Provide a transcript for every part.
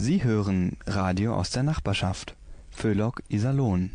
Sie hören Radio aus der Nachbarschaft. Föhlock Iserlohn.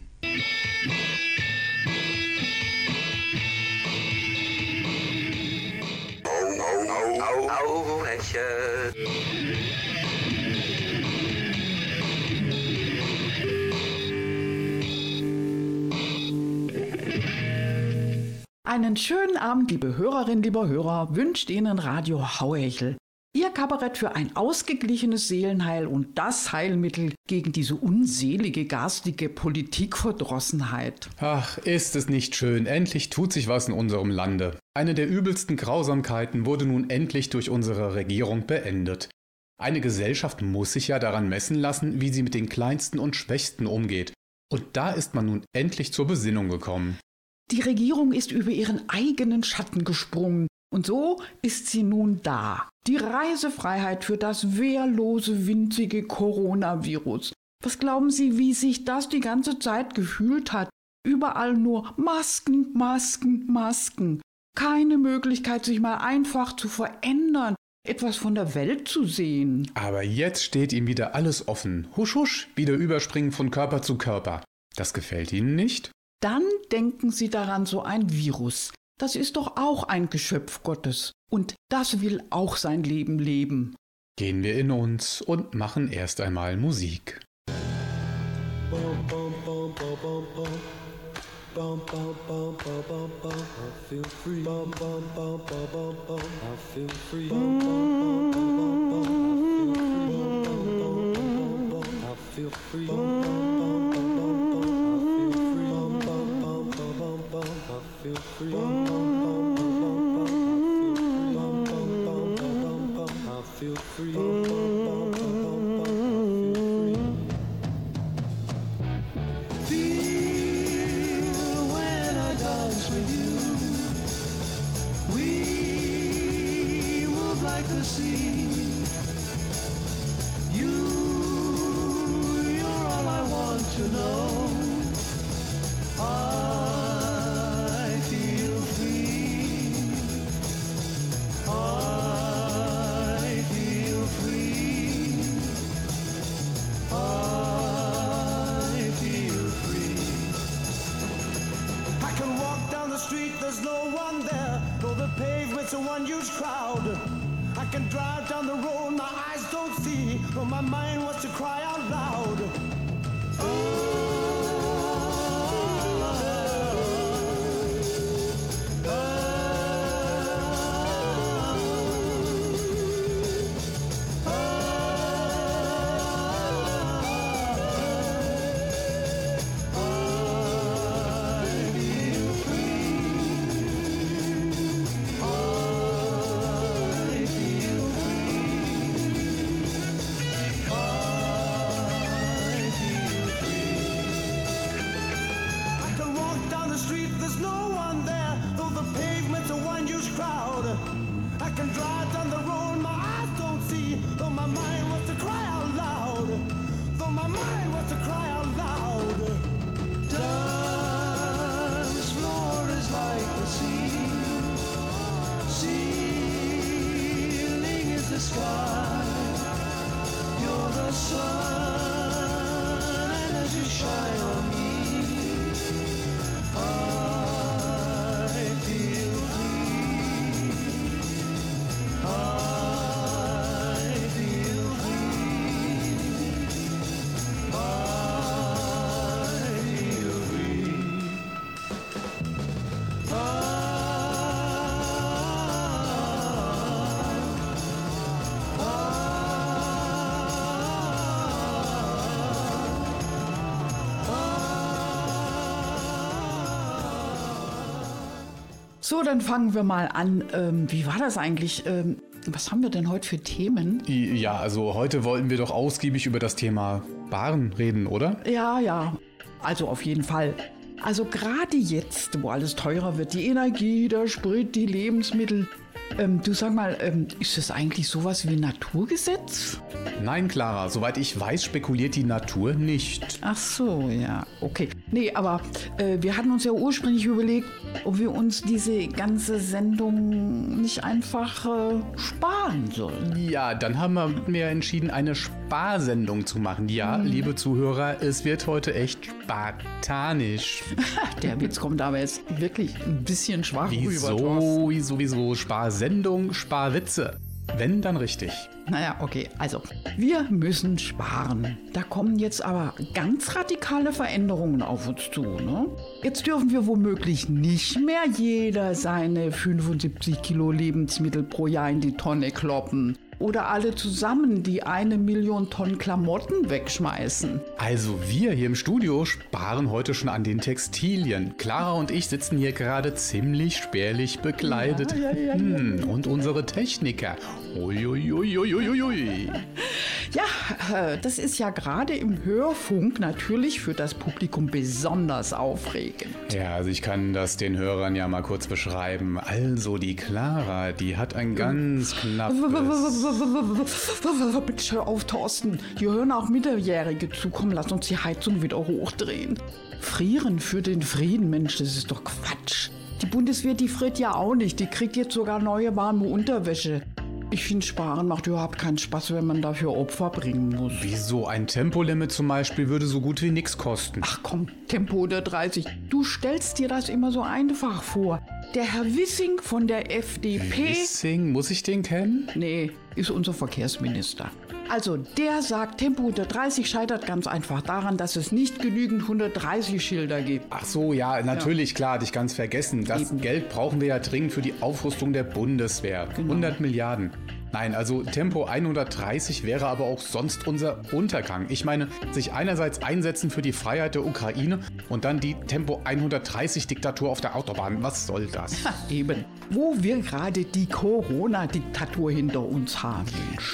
Einen schönen Abend, liebe Hörerinnen, lieber Hörer, wünscht Ihnen Radio Hauhechel. Ihr Kabarett für ein ausgeglichenes Seelenheil und das Heilmittel gegen diese unselige, garstige Politikverdrossenheit. Ach, ist es nicht schön, endlich tut sich was in unserem Lande. Eine der übelsten Grausamkeiten wurde nun endlich durch unsere Regierung beendet. Eine Gesellschaft muss sich ja daran messen lassen, wie sie mit den Kleinsten und Schwächsten umgeht. Und da ist man nun endlich zur Besinnung gekommen. Die Regierung ist über ihren eigenen Schatten gesprungen. Und so ist sie nun da. Die Reisefreiheit für das wehrlose, winzige Coronavirus. Was glauben Sie, wie sich das die ganze Zeit gefühlt hat? Überall nur Masken, Masken, Masken. Keine Möglichkeit, sich mal einfach zu verändern, etwas von der Welt zu sehen. Aber jetzt steht ihm wieder alles offen. Husch, husch, wieder überspringen von Körper zu Körper. Das gefällt Ihnen nicht? Dann denken Sie daran, so ein Virus. Das ist doch auch ein Geschöpf Gottes. Und das will auch sein Leben leben. Gehen wir in uns und machen erst einmal Musik. So, dann fangen wir mal an. Ähm, wie war das eigentlich? Ähm, was haben wir denn heute für Themen? Ja, also heute wollten wir doch ausgiebig über das Thema Baren reden, oder? Ja, ja. Also auf jeden Fall. Also gerade jetzt, wo alles teurer wird, die Energie, der Sprit, die Lebensmittel. Ähm, du sag mal, ähm, ist das eigentlich sowas wie Naturgesetz? Nein, Clara, soweit ich weiß, spekuliert die Natur nicht. Ach so, ja, okay. Nee, aber äh, wir hatten uns ja ursprünglich überlegt, ob wir uns diese ganze Sendung nicht einfach äh, sparen sollen. Ja, dann haben wir mir entschieden, eine Sparsendung zu machen. Ja, mhm. liebe Zuhörer, es wird heute echt spartanisch. Der Witz kommt aber jetzt wirklich ein bisschen schwach wieso, rüber. Wieso, wieso, Sparsendung, Sparwitze. Wenn, dann richtig. Naja, okay, also wir müssen sparen. Da kommen jetzt aber ganz radikale Veränderungen auf uns zu. Ne? Jetzt dürfen wir womöglich nicht mehr jeder seine 75 Kilo Lebensmittel pro Jahr in die Tonne kloppen oder alle zusammen die eine Million Tonnen Klamotten wegschmeißen. Also wir hier im Studio sparen heute schon an den Textilien. Clara und ich sitzen hier gerade ziemlich spärlich bekleidet. Ja, ja, ja, hm, und unsere Techniker. Uiuiuiuiui. Ja, äh, das ist ja gerade im Hörfunk natürlich für das Publikum besonders aufregend. Ja, also ich kann das den Hörern ja mal kurz beschreiben. Also die Clara, die hat ein ganz knappes... Bitte hör auf, Thorsten. Die hören auch Minderjährige zu. Komm, lass uns die Heizung wieder hochdrehen. Frieren für den Frieden, Mensch, das ist doch Quatsch. Die Bundeswehr, die friert ja auch nicht. Die kriegt jetzt sogar neue warme Unterwäsche. Ich finde, Sparen macht überhaupt keinen Spaß, wenn man dafür Opfer bringen muss. Wieso? Ein Tempolimit zum Beispiel würde so gut wie nichts kosten. Ach komm, Tempo oder 30. Du stellst dir das immer so einfach vor. Der Herr Wissing von der FDP. Wissing, muss ich den kennen? Nee, ist unser Verkehrsminister. Also, der sagt, Tempo 130 scheitert ganz einfach daran, dass es nicht genügend 130-Schilder gibt. Ach so, ja, natürlich, ja. klar, hatte ich ganz vergessen. Das Eben. Geld brauchen wir ja dringend für die Aufrüstung der Bundeswehr. Genau. 100 Milliarden. Nein, also Tempo 130 wäre aber auch sonst unser Untergang. Ich meine, sich einerseits einsetzen für die Freiheit der Ukraine und dann die Tempo 130 Diktatur auf der Autobahn. Was soll das? Ha, eben. Wo wir gerade die Corona-Diktatur hinter uns haben.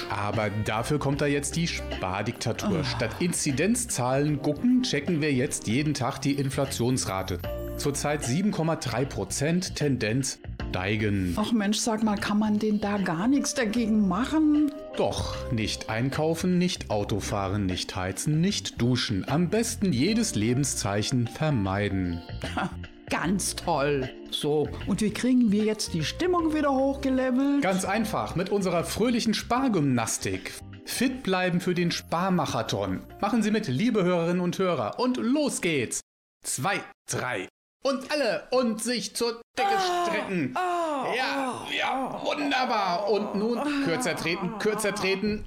Aber dafür kommt da jetzt die Spardiktatur. Oh. Statt Inzidenzzahlen gucken, checken wir jetzt jeden Tag die Inflationsrate. Zurzeit 7,3 Prozent, Tendenz steigen. Ach Mensch, sag mal, kann man denn da gar nichts dagegen machen? Doch, nicht einkaufen, nicht Autofahren, nicht heizen, nicht duschen. Am besten jedes Lebenszeichen vermeiden. Ha, ganz toll. So, und wie kriegen wir jetzt die Stimmung wieder hochgelevelt? Ganz einfach, mit unserer fröhlichen Spargymnastik. Fit bleiben für den Sparmarathon. Machen Sie mit, liebe Hörerinnen und Hörer. Und los geht's. Zwei, drei, und alle und sich zur Decke ah, strecken. Ah, ja, ah, ja, wunderbar. Und nun kürzer treten, kürzer treten.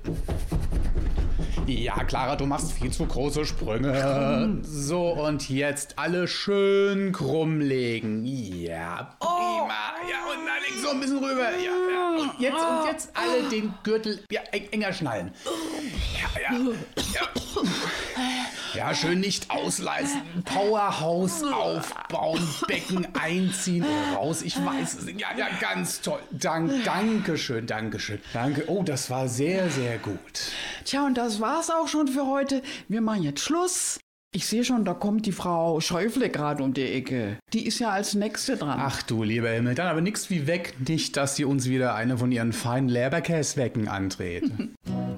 Ja, Clara, du machst viel zu große Sprünge. So, und jetzt alle schön krumm legen. Ja, prima. Ja, und dann links so ein bisschen rüber. Ja, ja. Und jetzt, und jetzt alle den Gürtel ja, enger schnallen. Ja, ja, ja. Ja, schön nicht ausleisten. Powerhouse aufbauen, Becken einziehen raus. Ich weiß es. Ja, ja, ganz toll. Dank, Dankeschön, Dankeschön. Danke. Oh, das war sehr, sehr gut. Tja, und das war's auch schon für heute. Wir machen jetzt Schluss. Ich sehe schon, da kommt die Frau Schäufle gerade um die Ecke. Die ist ja als Nächste dran. Ach du lieber Himmel, dann aber nichts wie weg. Nicht, dass sie uns wieder eine von ihren feinen Leberkäswecken andreht.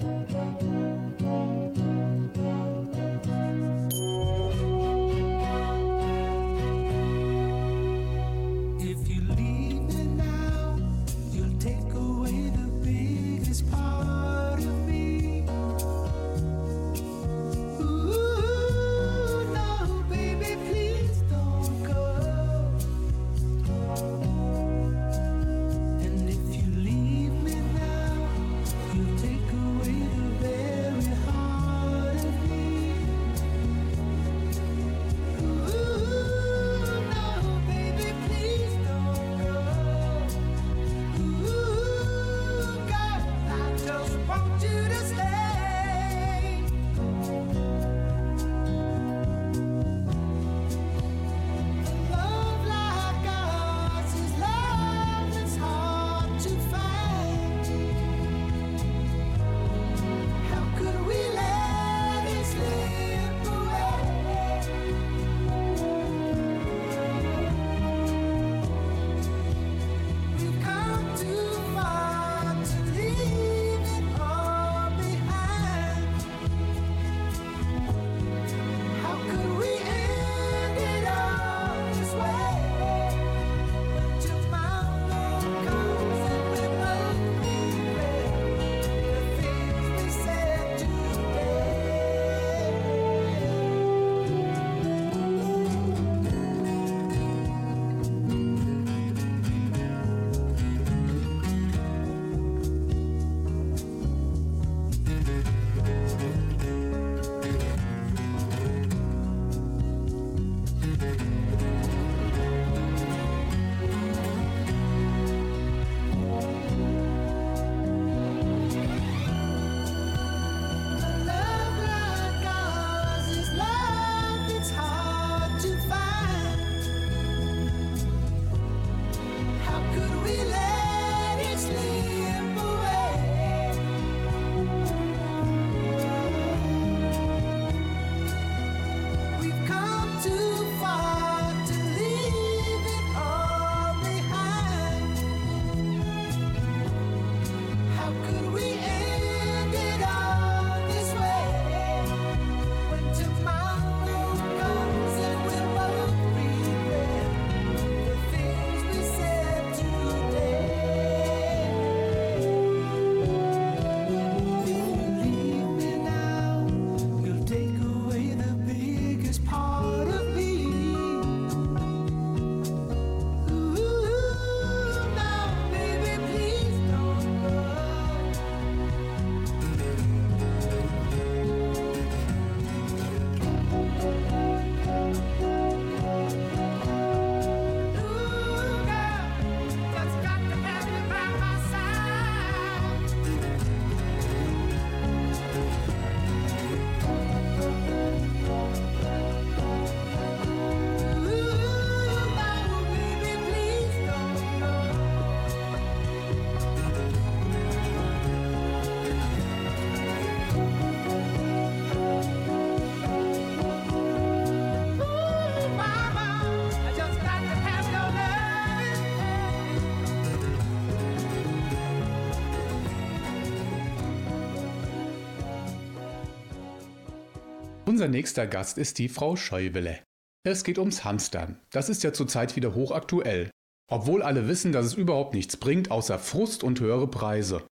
Unser nächster Gast ist die Frau Scheuwele. Es geht ums Hamstern. Das ist ja zurzeit wieder hochaktuell. Obwohl alle wissen, dass es überhaupt nichts bringt, außer Frust und höhere Preise.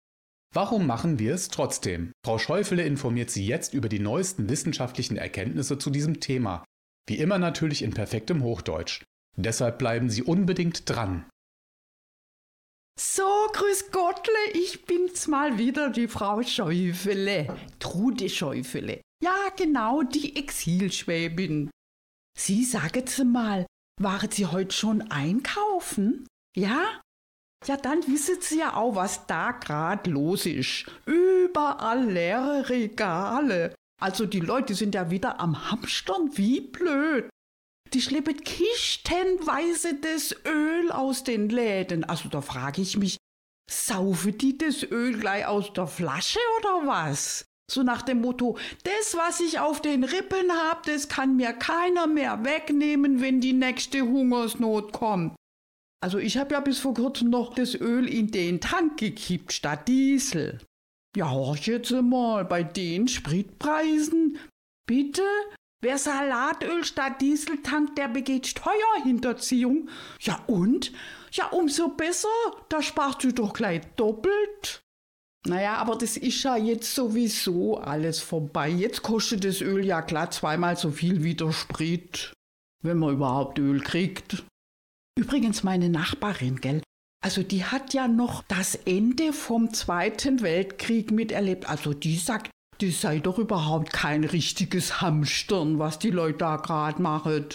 Warum machen wir es trotzdem? Frau Schäufele informiert Sie jetzt über die neuesten wissenschaftlichen Erkenntnisse zu diesem Thema. Wie immer natürlich in perfektem Hochdeutsch. Deshalb bleiben Sie unbedingt dran. So, grüß Gottle, ich bin's mal wieder, die Frau Schäufele, Trude Schäufele. Ja, genau, die Exilschwäbin. Sie, sagen Sie mal, waren Sie heute schon einkaufen? Ja? Ja, dann wissen Sie ja auch, was da grad los ist. Überall leere Regale. Also die Leute sind ja wieder am Hamstern wie blöd. Die schleppen kistenweise das Öl aus den Läden. Also da frage ich mich, saufen die das Öl gleich aus der Flasche oder was? So nach dem Motto, das, was ich auf den Rippen hab, das kann mir keiner mehr wegnehmen, wenn die nächste Hungersnot kommt. Also ich habe ja bis vor kurzem noch das Öl in den Tank gekippt statt Diesel. Ja, horch jetzt mal, bei den Spritpreisen. Bitte? Wer Salatöl statt Diesel tankt, der begeht Steuerhinterziehung. Ja und? Ja, umso besser. Da sparst du doch gleich doppelt. Naja, aber das ist ja jetzt sowieso alles vorbei. Jetzt kostet das Öl ja klar zweimal so viel wie der Sprit, wenn man überhaupt Öl kriegt. Übrigens meine Nachbarin, gell? Also die hat ja noch das Ende vom Zweiten Weltkrieg miterlebt. Also die sagt, das sei doch überhaupt kein richtiges Hamstern, was die Leute da gerade machen.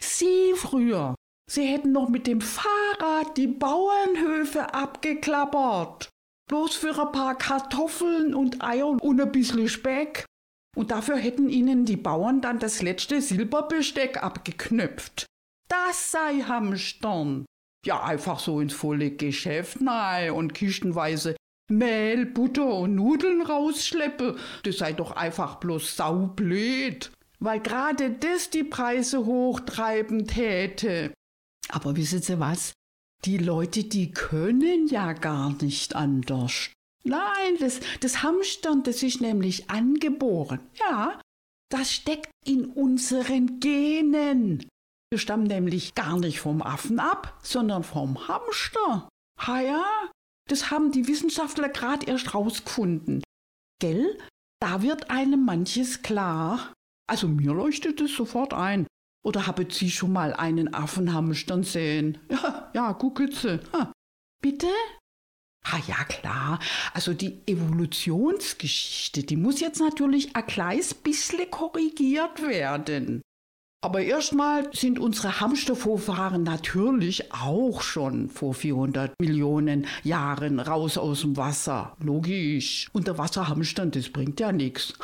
Sie früher, sie hätten noch mit dem Fahrrad die Bauernhöfe abgeklappert. Bloß für ein paar Kartoffeln und Eier und ein bisschen Speck. Und dafür hätten ihnen die Bauern dann das letzte Silberbesteck abgeknöpft. Das sei Hamstern. Ja, einfach so ins volle Geschäft nein und kistenweise Mehl, Butter und Nudeln rausschleppe. Das sei doch einfach bloß saublöd. Weil gerade das die Preise hochtreiben täte. Aber wissen Sie was? Die Leute, die können ja gar nicht anders. Nein, das, das Hamstern, das ist nämlich angeboren. Ja, das steckt in unseren Genen. Wir stammen nämlich gar nicht vom Affen ab, sondern vom Hamster. Ha ja, das haben die Wissenschaftler gerade erst rausgefunden. Gell? Da wird einem manches klar. Also mir leuchtet es sofort ein. Oder haben Sie schon mal einen Affenhamstern sehen? Ja, ja, Sie. Ha. Bitte? Ah ja, klar. Also die Evolutionsgeschichte, die muss jetzt natürlich ein kleines bisschen korrigiert werden. Aber erstmal sind unsere Hamstervorfahren natürlich auch schon vor 400 Millionen Jahren raus aus dem Wasser. Logisch. Unter Wasser hamstern, das bringt ja nichts.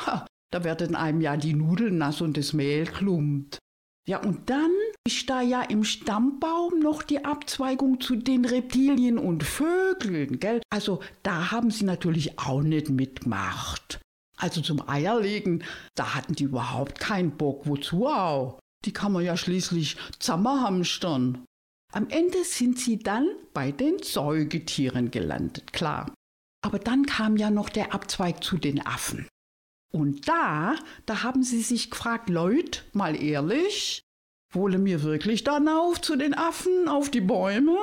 Da werden einem ja die Nudeln nass und das Mehl klumpt. Ja, und dann ist da ja im Stammbaum noch die Abzweigung zu den Reptilien und Vögeln, gell? Also da haben sie natürlich auch nicht mitgemacht. Also zum Eierlegen, da hatten die überhaupt keinen Bock. Wozu auch? Die kann man ja schließlich zusammenhamstern. Am Ende sind sie dann bei den Säugetieren gelandet, klar. Aber dann kam ja noch der Abzweig zu den Affen. Und da, da haben sie sich gefragt, Leute, mal ehrlich, wollen wir wirklich dann auf zu den Affen, auf die Bäume?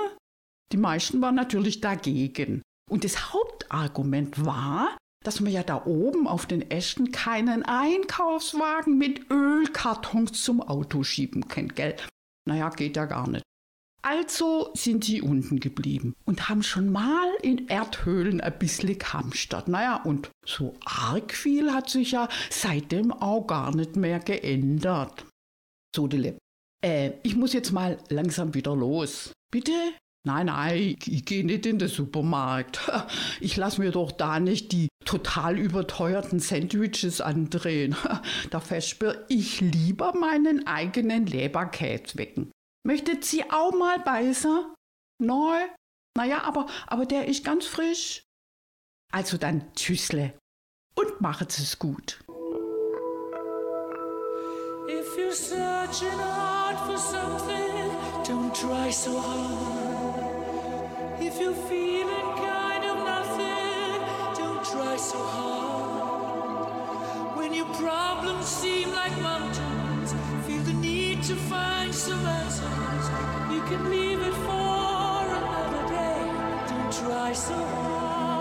Die meisten waren natürlich dagegen. Und das Hauptargument war, dass man ja da oben auf den Ästen keinen Einkaufswagen mit Ölkartons zum Auto schieben kann, gell? Naja, geht ja gar nicht. Also sind sie unten geblieben und haben schon mal in Erdhöhlen ein bisschen gehamstert. Naja, und so arg viel hat sich ja seitdem auch gar nicht mehr geändert. So, Dille. Äh, ich muss jetzt mal langsam wieder los. Bitte? Nein, nein, ich gehe nicht in den Supermarkt. Ich lasse mir doch da nicht die total überteuerten Sandwiches andrehen. Da versperre ich lieber meinen eigenen Leberkäse wecken. Möchtet Sie auch mal beißen? Neu? Naja, aber, aber der ist ganz frisch. Also dann Tschüssle und machet es gut. If you're searching hard for something, don't try so hard. If you're feeling kind of nothing, don't try so hard. When you problems seem like mountains. To find some answers. You can leave it for another day. Don't try so hard.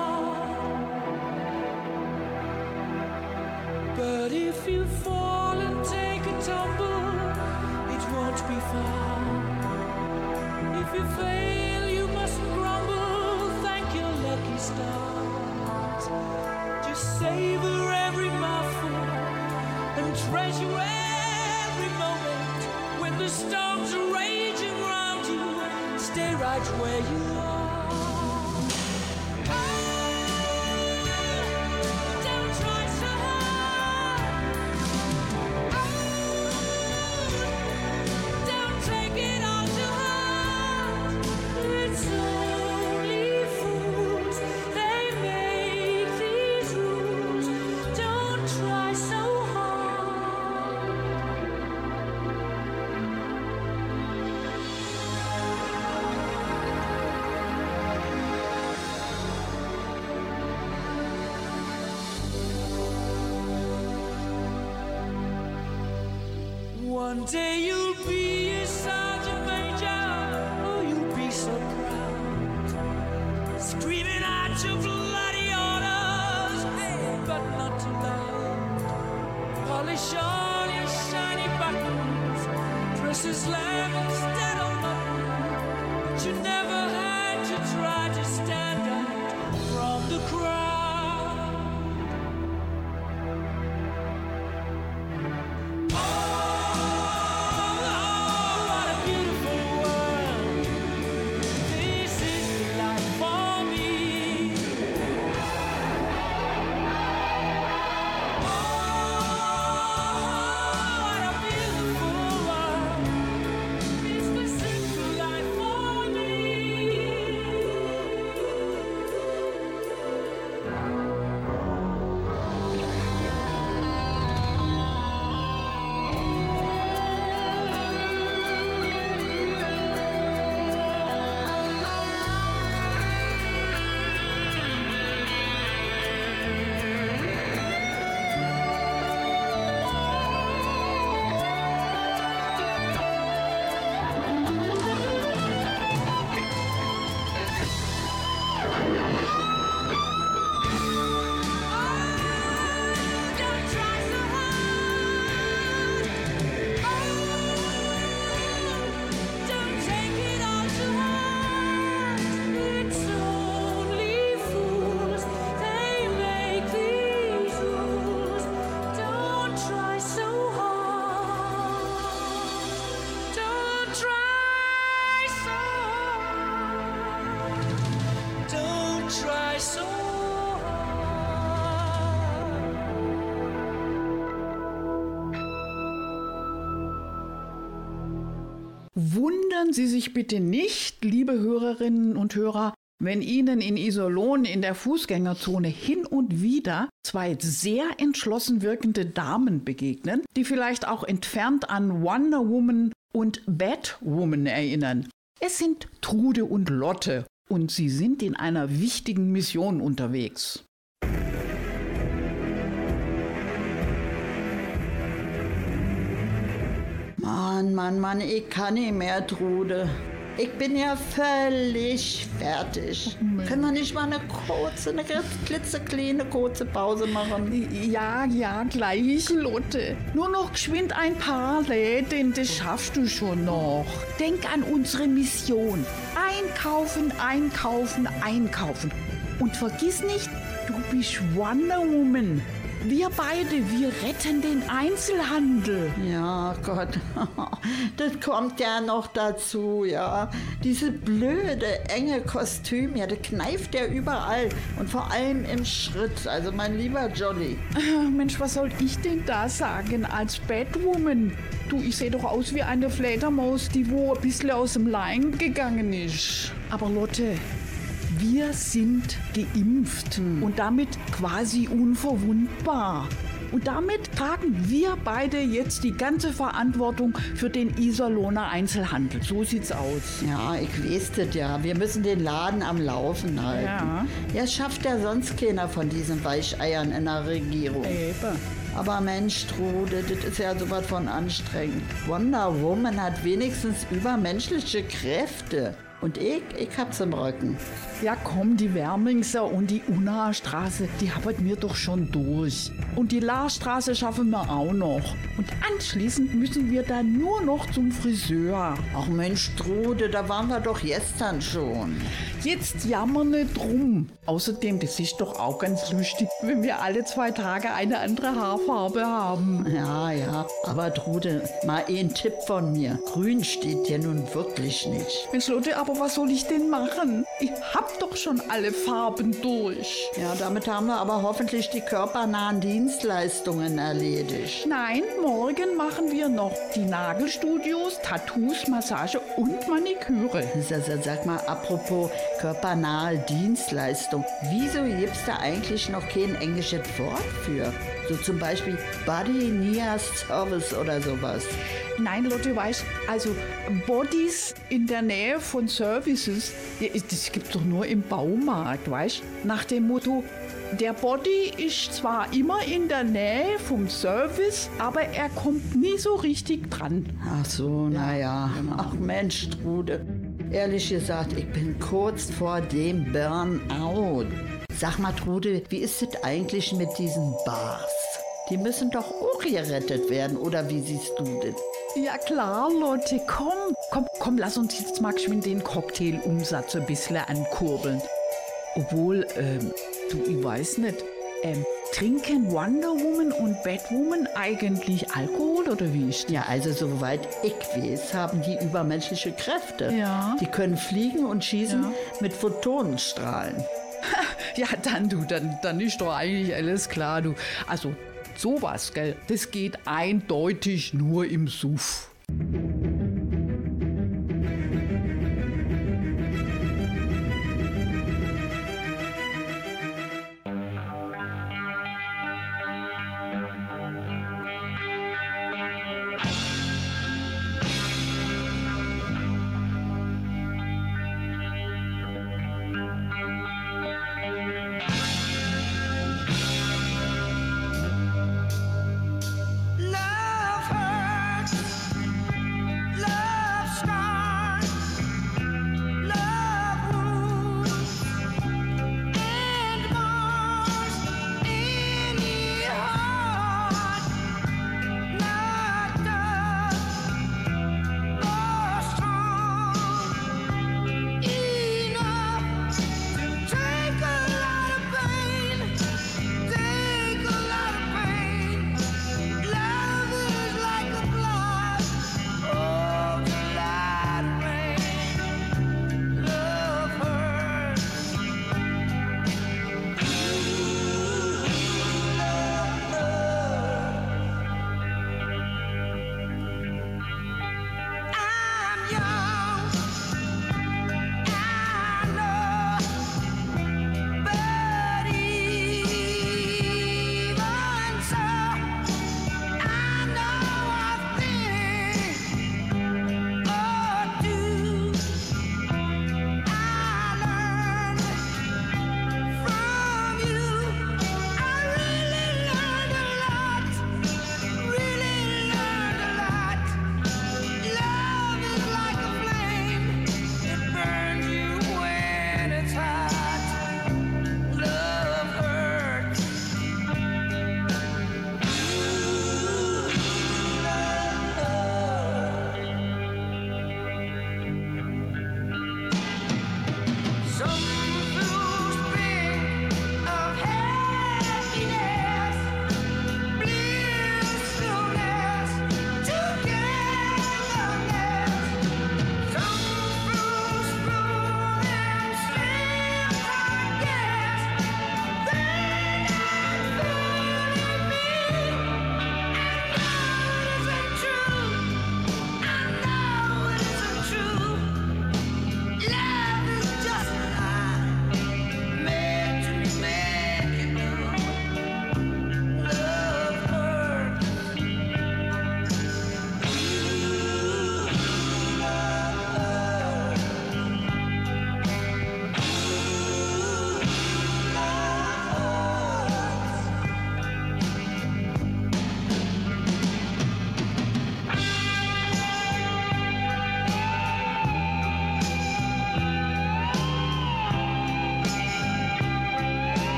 Right where you are. One day you'll be a sergeant major, oh, you'll be so proud, screaming out your bloody orders, hey, but not too loud. Polish all your shiny buttons, press slam instead of button, but you never Wundern Sie sich bitte nicht, liebe Hörerinnen und Hörer, wenn Ihnen in Iserlohn in der Fußgängerzone hin und wieder zwei sehr entschlossen wirkende Damen begegnen, die vielleicht auch entfernt an Wonder Woman und Batwoman erinnern. Es sind Trude und Lotte und sie sind in einer wichtigen Mission unterwegs. Mann, Mann, Mann, ich kann nicht mehr, Trude. Ich bin ja völlig fertig. Können wir nicht mal eine kurze, eine ganz klitzekleine kurze Pause machen? Ja, ja, gleich, Lotte. Nur noch geschwind ein paar Läden, das schaffst du schon noch. Denk an unsere Mission. Einkaufen, einkaufen, einkaufen. Und vergiss nicht, du bist Wonder Woman. Wir beide, wir retten den Einzelhandel. Ja, Gott, das kommt ja noch dazu, ja. Diese blöde, enge Kostüm, ja, das kneift ja überall und vor allem im Schritt. Also mein lieber Jolly. Ah, Mensch, was soll ich denn da sagen als Batwoman? Du, ich sehe doch aus wie eine Fledermaus, die wo ein bisschen aus dem Leim gegangen ist. Aber Lotte, wir sind geimpft und damit quasi unverwundbar. Und damit tragen wir beide jetzt die ganze Verantwortung für den Iserlohner Einzelhandel. So sieht's aus. Ja, ich weiß das ja. Wir müssen den Laden am Laufen halten. Ja. Ja, schafft ja sonst keiner von diesen Weicheiern in der Regierung. Eben. Aber Mensch, Trude, das ist ja sowas von anstrengend. Wonder Woman hat wenigstens übermenschliche Kräfte. Und ich, ich hab's im Rücken. Ja, komm, die Wermingser und die Straße, die haben wir doch schon durch. Und die Laarstraße schaffen wir auch noch. Und anschließend müssen wir dann nur noch zum Friseur. Ach Mensch, Trude, da waren wir doch gestern schon. Jetzt jammern nicht drum. Außerdem, das ist doch auch ganz lustig, wenn wir alle zwei Tage eine andere Haarfarbe haben. Ja, ja, aber Trude, mal ein Tipp von mir. Grün steht dir nun wirklich nicht. Mensch, Leute, aber was soll ich denn machen? Ich hab doch schon alle Farben durch. Ja, damit haben wir aber hoffentlich die körpernahen Dienstleistungen erledigt. Nein, morgen machen wir noch die Nagelstudios, Tattoos, Massage und Maniküre. Sa- sa- Sag mal, apropos körpernahe Dienstleistung, wieso gibt's da eigentlich noch kein englisches Wort für? So zum Beispiel Body Nia Service oder sowas. Nein, Lotte, weißt also Bodies in der Nähe von Services, ja, das gibt's doch nur im Baumarkt, weißt Nach dem Motto, der Body ist zwar immer in der Nähe vom Service, aber er kommt nie so richtig dran. Ach so, naja. Ach Mensch, Trude. Ehrlich gesagt, ich bin kurz vor dem Burnout. Sag mal, Trude, wie ist es eigentlich mit diesen Bars? Die müssen doch auch gerettet werden, oder wie siehst du das? Ja klar, Lotte, komm, komm, komm, lass uns jetzt mal geschwind den Cocktailumsatz ein bisschen ankurbeln. Obwohl, ähm, du, ich weiß nicht, ähm, trinken Wonder Woman und Batwoman eigentlich Alkohol oder wie ist das? Ja, also soweit ich weiß, haben die übermenschliche Kräfte. Ja. Die können fliegen und schießen Ja. mit Photonenstrahlen. Ja, dann du, dann, dann ist doch eigentlich alles klar, du. Also, sowas, gell, das geht eindeutig nur im Suff.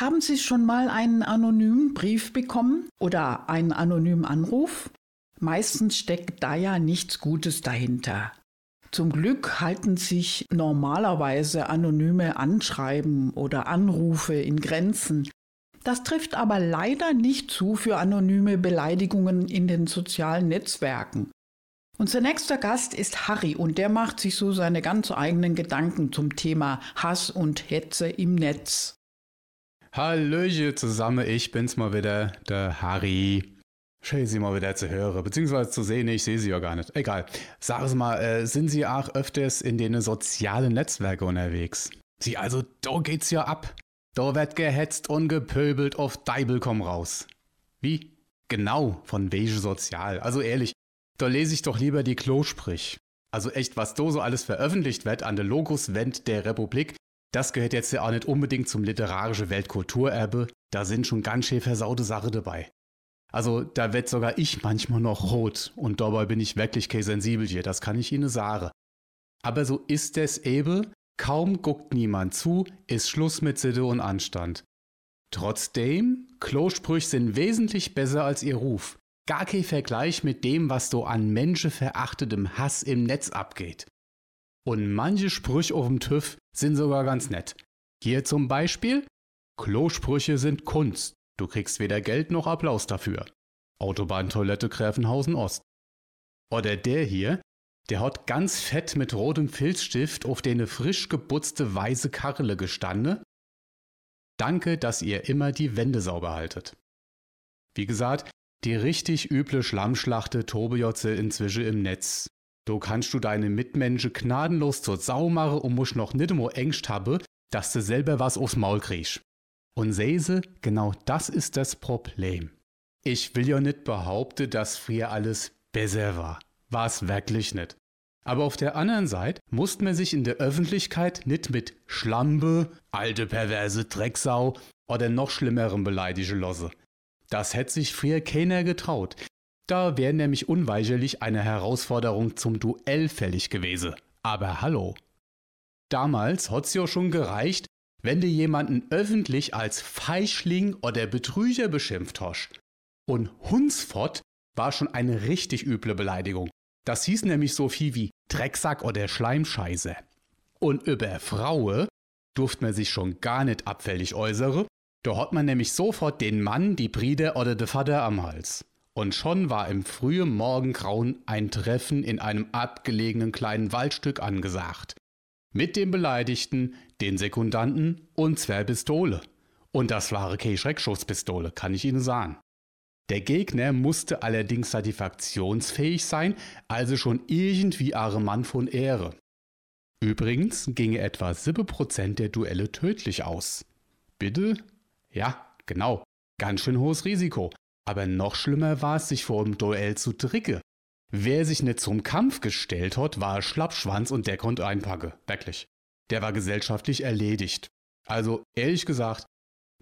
Haben Sie schon mal einen anonymen Brief bekommen oder einen anonymen Anruf? Meistens steckt da ja nichts Gutes dahinter. Zum Glück halten sich normalerweise anonyme Anschreiben oder Anrufe in Grenzen. Das trifft aber leider nicht zu für anonyme Beleidigungen in den sozialen Netzwerken. Unser nächster Gast ist Harry und der macht sich so seine ganz eigenen Gedanken zum Thema Hass und Hetze im Netz. Hallöche zusammen, ich bin's mal wieder, der Harry. Schön, Sie mal wieder zu hören, beziehungsweise zu sehen, ich sehe Sie ja gar nicht. Egal. Sagen Sie mal, äh, sind Sie auch öfters in den sozialen Netzwerken unterwegs? Sie, also, da geht's ja ab. Da wird gehetzt und gepöbelt auf Deibel komm raus. Wie? Genau, von welche sozial. Also ehrlich, da lese ich doch lieber die Klosprich. Also echt, was da so alles veröffentlicht wird an der Logos-Wend der Republik, das gehört jetzt ja auch nicht unbedingt zum literarischen Weltkulturerbe. Da sind schon ganz schön versaute Sachen dabei. Also da wird sogar ich manchmal noch rot und dabei bin ich wirklich kein sensibel hier, das kann ich Ihnen sagen. Aber so ist es eben, kaum guckt niemand zu, ist Schluss mit Sitte und Anstand. Trotzdem, Klosprüche sind wesentlich besser als ihr Ruf. Gar kein Vergleich mit dem, was so an menschenverachtetem Hass im Netz abgeht. Und manche Sprüche auf dem TÜV sind sogar ganz nett. Hier zum Beispiel, Klosprüche sind Kunst. Du kriegst weder Geld noch Applaus dafür. Autobahntoilette Gräfenhausen Ost. Oder der hier, der hat ganz fett mit rotem Filzstift auf den frisch geputzte weiße Karle gestanden. Danke, dass ihr immer die Wände sauber haltet. Wie gesagt, die richtig üble Schlammschlachte Tobejotze inzwischen im Netz. Du kannst du deine Mitmenschen gnadenlos zur Sau machen und musst noch nicht immer Ängst haben, dass du selber was aufs Maul kriegst. Und Seise, genau das ist das Problem. Ich will ja nicht behaupten, dass früher alles besser war. War es wirklich nicht. Aber auf der anderen Seite musste man sich in der Öffentlichkeit nicht mit Schlampe, alte perverse Drecksau oder noch schlimmerem beleidigen lassen. Das hätte sich früher keiner getraut. Da wäre nämlich unweigerlich eine Herausforderung zum Duell fällig gewesen. Aber hallo. Damals hat's ja schon gereicht, wenn du jemanden öffentlich als Feischling oder Betrüger beschimpft hast. Und Hunsfott war schon eine richtig üble Beleidigung. Das hieß nämlich so viel wie Drecksack oder Schleimscheiße. Und über Fraue durfte man sich schon gar nicht abfällig äußere. Da hat man nämlich sofort den Mann, die Bride oder de Vater am Hals. Und schon war im frühen Morgengrauen ein Treffen in einem abgelegenen kleinen Waldstück angesagt. Mit dem Beleidigten, den Sekundanten und zwei Pistole. Und das war keine Schreckschusspistole, kann ich Ihnen sagen. Der Gegner musste allerdings satisfaktionsfähig sein, also schon irgendwie ein Mann von Ehre. Übrigens ginge etwa 7% der Duelle tödlich aus. Bitte? Ja, genau. Ganz schön hohes Risiko. Aber noch schlimmer war es, sich vor dem Duell zu dricke. Wer sich nicht zum Kampf gestellt hat, war Schlappschwanz und der konnte einpacken. Wirklich. Der war gesellschaftlich erledigt. Also, ehrlich gesagt,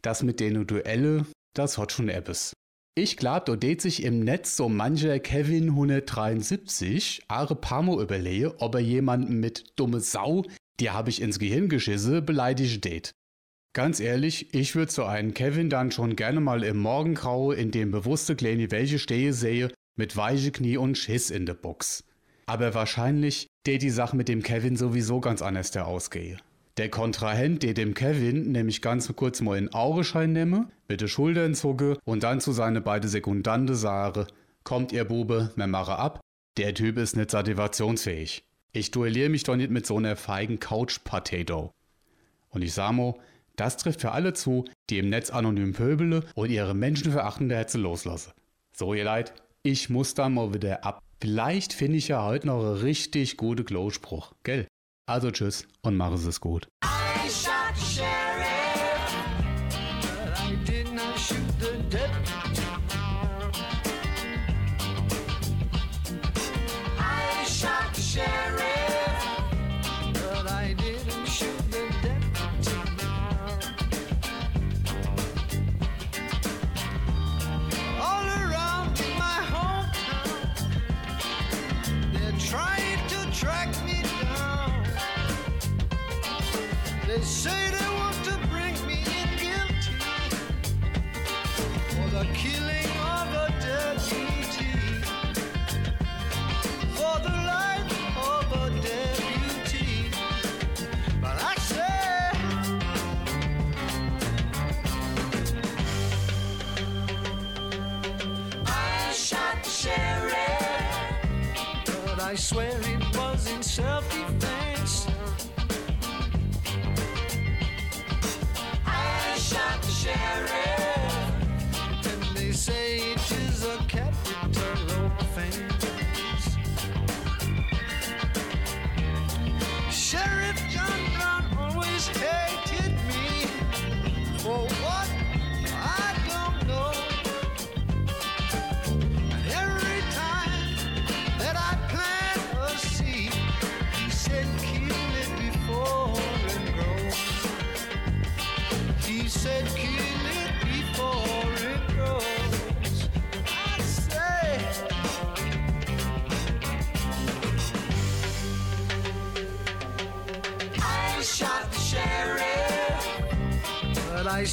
das mit den Duelle, das hat schon etwas. Ich glaub, da det sich im Netz so mancher Kevin 173 are Pamo überlege, ob er jemanden mit dumme Sau, die hab ich ins Gehirn geschissen, beleidigt det. Ganz ehrlich, ich würde so einen Kevin dann schon gerne mal im Morgengrau in dem bewusste kleine welche stehe sehe, mit weiche Knie und Schiss in der Box. Aber wahrscheinlich, der die Sache mit dem Kevin sowieso ganz anders der ausgehe. Der Kontrahent, der dem Kevin nämlich ganz kurz mal in Augenschein nehme, mit de Schultern zucke und dann zu seine beide Sekundante sage, kommt ihr Bube, mir mache ab, der Typ ist nicht satisfaktionsfähig. Ich duelliere mich doch nicht mit so einer feigen Couch-Potato. Und ich samo, das trifft für alle zu, die im Netz anonym pöbele und ihre menschenverachtende Hetze loslasse. So, ihr Leid, ich muss da mal wieder ab. Vielleicht finde ich ja heute noch einen richtig guten Glowspruch, gell? Also tschüss und mach es gut. I swear it was in self-defense.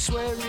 swearing.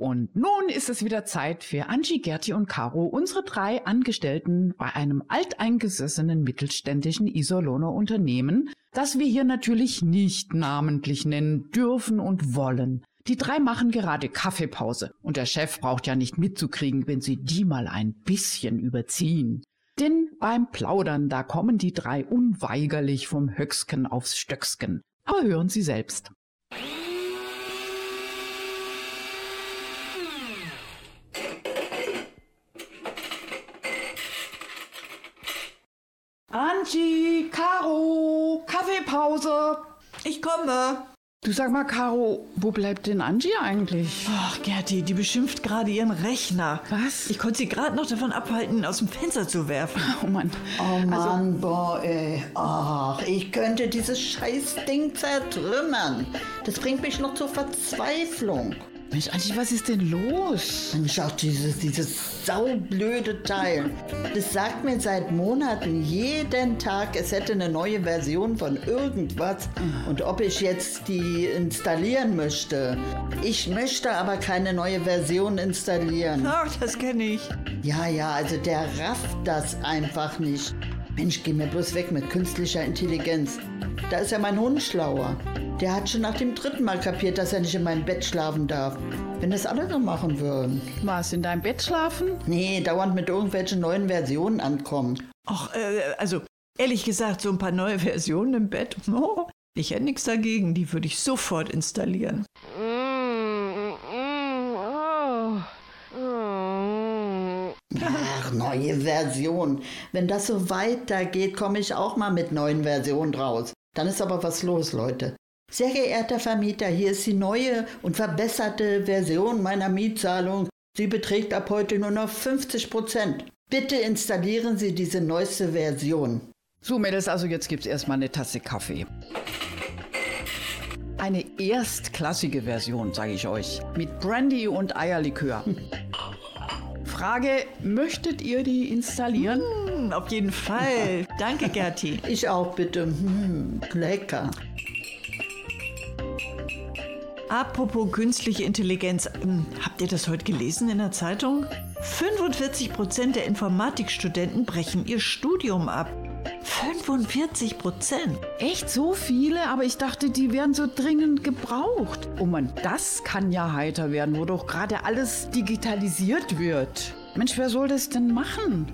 Und nun ist es wieder Zeit für Angie, Gerti und Caro, unsere drei Angestellten bei einem alteingesessenen mittelständischen Iserlohner Unternehmen, das wir hier natürlich nicht namentlich nennen dürfen und wollen. Die drei machen gerade Kaffeepause und der Chef braucht ja nicht mitzukriegen, wenn sie die mal ein bisschen überziehen. Denn beim Plaudern, da kommen die drei unweigerlich vom Höcksken aufs Stöcksken. Aber hören Sie selbst. Angie, Caro, Kaffeepause. Ich komme. Du sag mal, Caro, wo bleibt denn Angie eigentlich? Ach, Gerti, die beschimpft gerade ihren Rechner. Was? Ich konnte sie gerade noch davon abhalten, aus dem Fenster zu werfen. Oh Mann. Oh Mann, boah, ey. Ach, ich könnte dieses Scheißding zertrümmern. Das bringt mich noch zur Verzweiflung. Mensch, Angie, was ist denn los? Mensch, auch dieses, dieses saublöde Teil. Das sagt mir seit Monaten jeden Tag, es hätte eine neue Version von irgendwas. Und ob ich jetzt die installieren möchte. Ich möchte aber keine neue Version installieren. Ach, das kenne ich. Ja, ja, also der rafft das einfach nicht. Mensch, geh mir bloß weg mit künstlicher Intelligenz. Da ist ja mein Hund schlauer. Der hat schon nach dem dritten Mal kapiert, dass er nicht in meinem Bett schlafen darf. Wenn das alle so machen würden. Was, in deinem Bett schlafen? Nee, dauernd mit irgendwelchen neuen Versionen ankommen. Ach, äh, also ehrlich gesagt, so ein paar neue Versionen im Bett, oh, ich hätte nichts dagegen. Die würde ich sofort installieren. Ach, neue Version. Wenn das so weitergeht, komme ich auch mal mit neuen Versionen raus. Dann ist aber was los, Leute. Sehr geehrter Vermieter, hier ist die neue und verbesserte Version meiner Mietzahlung. Sie beträgt ab heute nur noch 50 Prozent. Bitte installieren Sie diese neueste Version. So, Mädels, also jetzt gibt's erstmal eine Tasse Kaffee. Eine erstklassige Version, sage ich euch. Mit Brandy und Eierlikör. Frage, möchtet ihr die installieren? Hm, auf jeden Fall. Danke, Gerti. Ich auch bitte. Hm, lecker. Apropos künstliche Intelligenz, ähm, habt ihr das heute gelesen in der Zeitung? 45 Prozent der Informatikstudenten brechen ihr Studium ab. 45 Prozent. Echt so viele? Aber ich dachte, die werden so dringend gebraucht. Oh Mann, das kann ja heiter werden, wo doch gerade alles digitalisiert wird. Mensch, wer soll das denn machen?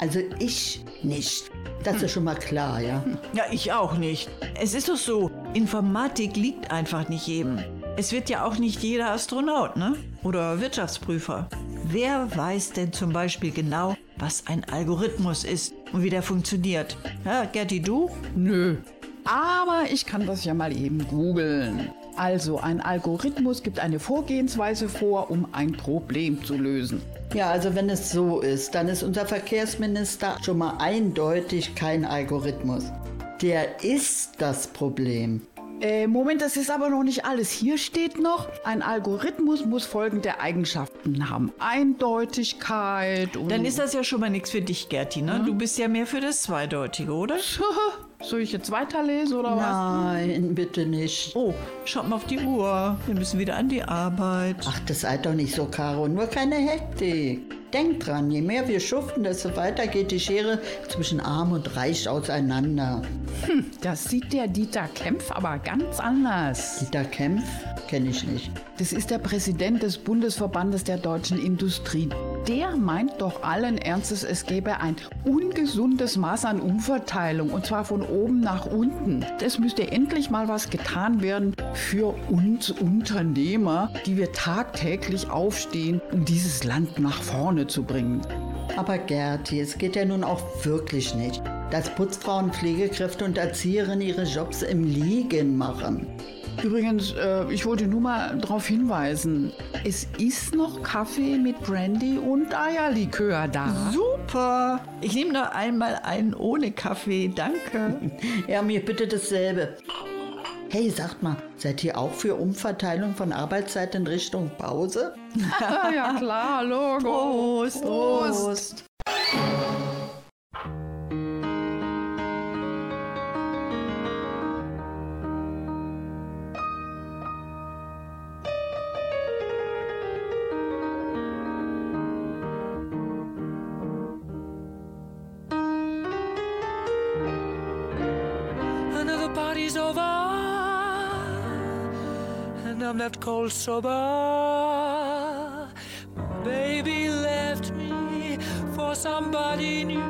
Also ich nicht. Das ist schon mal klar, ja. Ja, ich auch nicht. Es ist doch so, Informatik liegt einfach nicht jedem. Es wird ja auch nicht jeder Astronaut, ne? Oder Wirtschaftsprüfer. Wer weiß denn zum Beispiel genau, was ein Algorithmus ist und wie der funktioniert? Ja, Gerti, du? Nö. Aber ich kann das ja mal eben googeln. Also, ein Algorithmus gibt eine Vorgehensweise vor, um ein Problem zu lösen. Ja, also wenn es so ist, dann ist unser Verkehrsminister schon mal eindeutig kein Algorithmus. Der ist das Problem. Äh, Moment, das ist aber noch nicht alles. Hier steht noch, ein Algorithmus muss folgende Eigenschaften haben. Eindeutigkeit und... Dann ist das ja schon mal nichts für dich, Gerti, ne? Du bist ja mehr für das Zweideutige, oder? Soll ich jetzt weiterlesen oder was? Nein, bitte nicht. Oh, schaut mal auf die Uhr. Wir müssen wieder an die Arbeit. Ach, das seid doch nicht so, Caro. Nur keine Hektik. Denkt dran, je mehr wir schuften, desto weiter geht die Schere zwischen arm und reich auseinander. Das sieht der Dieter Kempf aber ganz anders. Dieter Kempf kenne ich nicht. Das ist der Präsident des Bundesverbandes der deutschen Industrie. Der meint doch allen Ernstes, es gäbe ein ungesundes Maß an Umverteilung und zwar von oben nach unten. Es müsste endlich mal was getan werden für uns Unternehmer, die wir tagtäglich aufstehen, um dieses Land nach vorne zu bringen. Aber Gerti, es geht ja nun auch wirklich nicht, dass Putzfrauen, Pflegekräfte und Erzieherinnen ihre Jobs im Liegen machen. Übrigens, äh, ich wollte nur mal darauf hinweisen, es ist noch Kaffee mit Brandy und Eierlikör da. Super. Ich nehme noch einmal einen ohne Kaffee. Danke. Ja, mir bitte dasselbe. Hey, sagt mal, seid ihr auch für Umverteilung von Arbeitszeit in Richtung Pause? ja klar, Logo. Prost. Prost. Another I'm left cold sober. Baby left me for somebody new.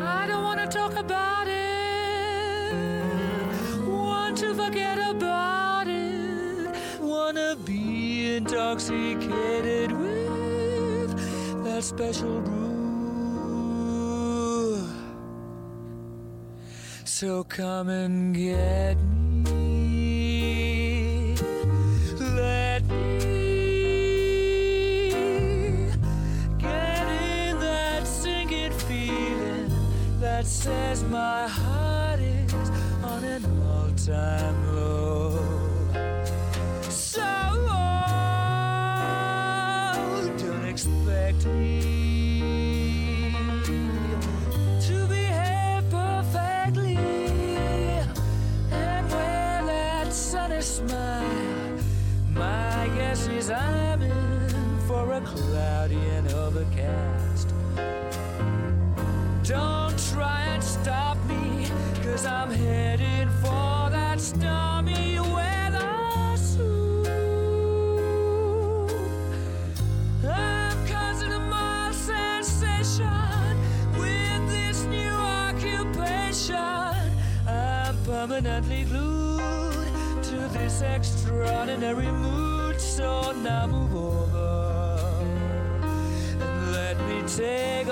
I don't wanna talk about it, want to forget about it, wanna be intoxicated with that special brew. So come and get me. Let me get in that sinking feeling that says my heart extraordinary mood. So now move over and let me take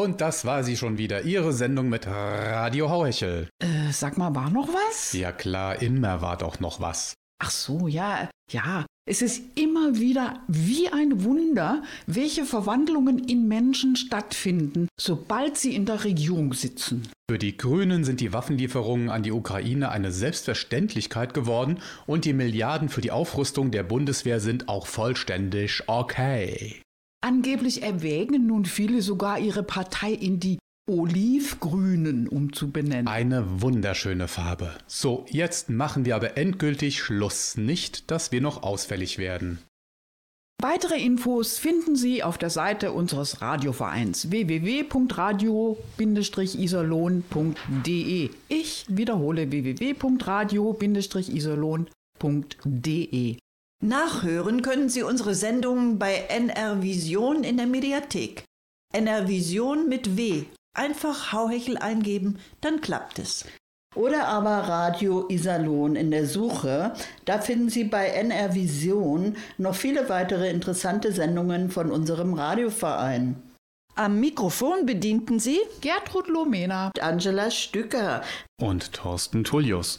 Und das war sie schon wieder, Ihre Sendung mit Radio Hauhechel. Äh, sag mal, war noch was? Ja klar, immer war doch noch was. Ach so, ja, ja. Es ist immer wieder wie ein Wunder, welche Verwandlungen in Menschen stattfinden, sobald sie in der Regierung sitzen. Für die Grünen sind die Waffenlieferungen an die Ukraine eine Selbstverständlichkeit geworden und die Milliarden für die Aufrüstung der Bundeswehr sind auch vollständig okay. Angeblich erwägen nun viele sogar ihre Partei in die Olivgrünen umzubenennen. Eine wunderschöne Farbe. So, jetzt machen wir aber endgültig Schluss. Nicht, dass wir noch ausfällig werden. Weitere Infos finden Sie auf der Seite unseres Radiovereins www.radio-iserlohn.de. Ich wiederhole www.radio-iserlohn.de. Nachhören können Sie unsere Sendungen bei NR Vision in der Mediathek. NR Vision mit W. Einfach Hauhechel eingeben, dann klappt es. Oder aber Radio Iserlohn in der Suche. Da finden Sie bei NR Vision noch viele weitere interessante Sendungen von unserem Radioverein. Am Mikrofon bedienten Sie Gertrud Lomena. Angela Stücker. Und Thorsten Tullius.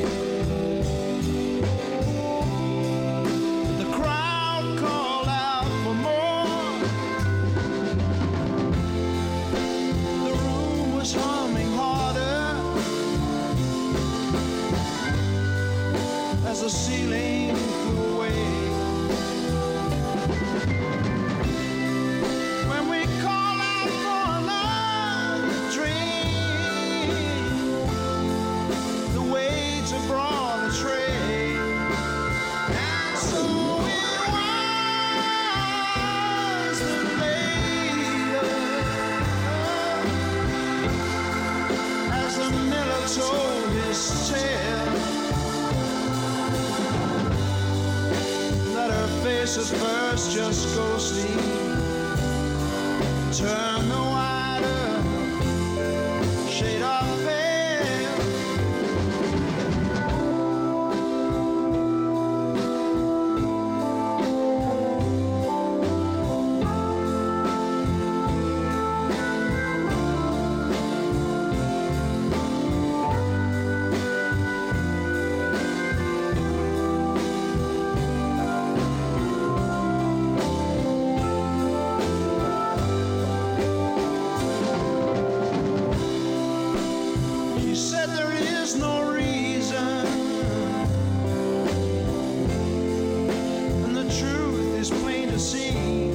see